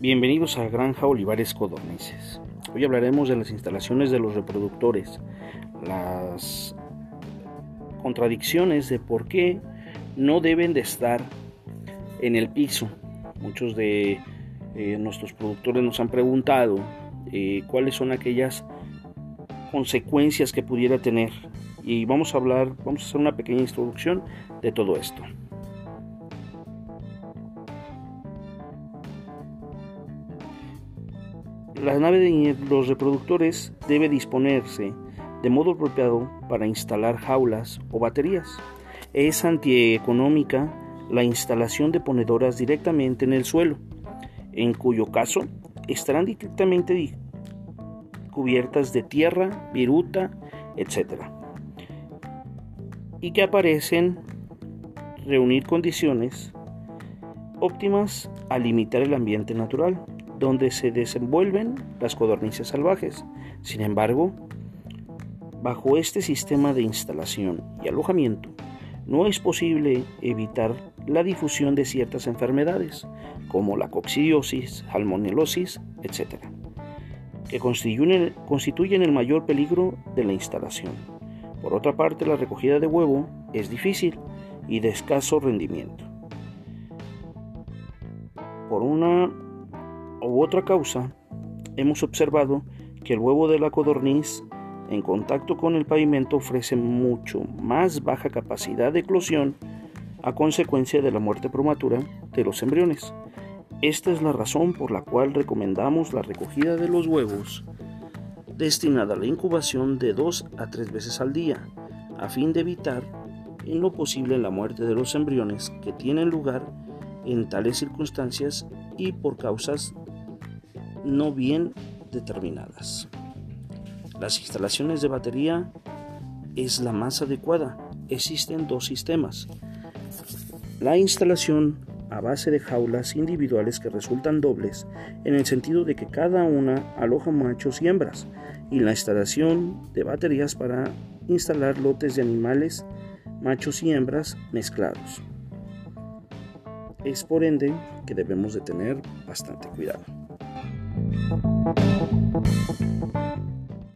Bienvenidos a Granja Olivares Codornices. Hoy hablaremos de las instalaciones de los reproductores, las contradicciones de por qué no deben de estar en el piso. Muchos de eh, nuestros productores nos han preguntado eh, cuáles son aquellas consecuencias que pudiera tener y vamos a hablar, vamos a hacer una pequeña introducción de todo esto. La nave de los reproductores debe disponerse de modo apropiado para instalar jaulas o baterías. Es antieconómica la instalación de ponedoras directamente en el suelo, en cuyo caso estarán directamente cubiertas de tierra, viruta, etc. Y que aparecen reunir condiciones óptimas a limitar el ambiente natural donde se desenvuelven las codornices salvajes. Sin embargo, bajo este sistema de instalación y alojamiento, no es posible evitar la difusión de ciertas enfermedades, como la coccidiosis, salmonelosis, etc., que constituyen, constituyen el mayor peligro de la instalación. Por otra parte, la recogida de huevo es difícil y de escaso rendimiento. Por una u otra causa, hemos observado que el huevo de la codorniz en contacto con el pavimento ofrece mucho más baja capacidad de eclosión a consecuencia de la muerte prematura de los embriones. Esta es la razón por la cual recomendamos la recogida de los huevos destinada a la incubación de dos a tres veces al día, a fin de evitar en lo posible la muerte de los embriones que tienen lugar en tales circunstancias y por causas no bien determinadas. Las instalaciones de batería es la más adecuada. Existen dos sistemas. La instalación a base de jaulas individuales que resultan dobles en el sentido de que cada una aloja machos y hembras y la instalación de baterías para instalar lotes de animales machos y hembras mezclados. Es por ende que debemos de tener bastante cuidado. Thank you.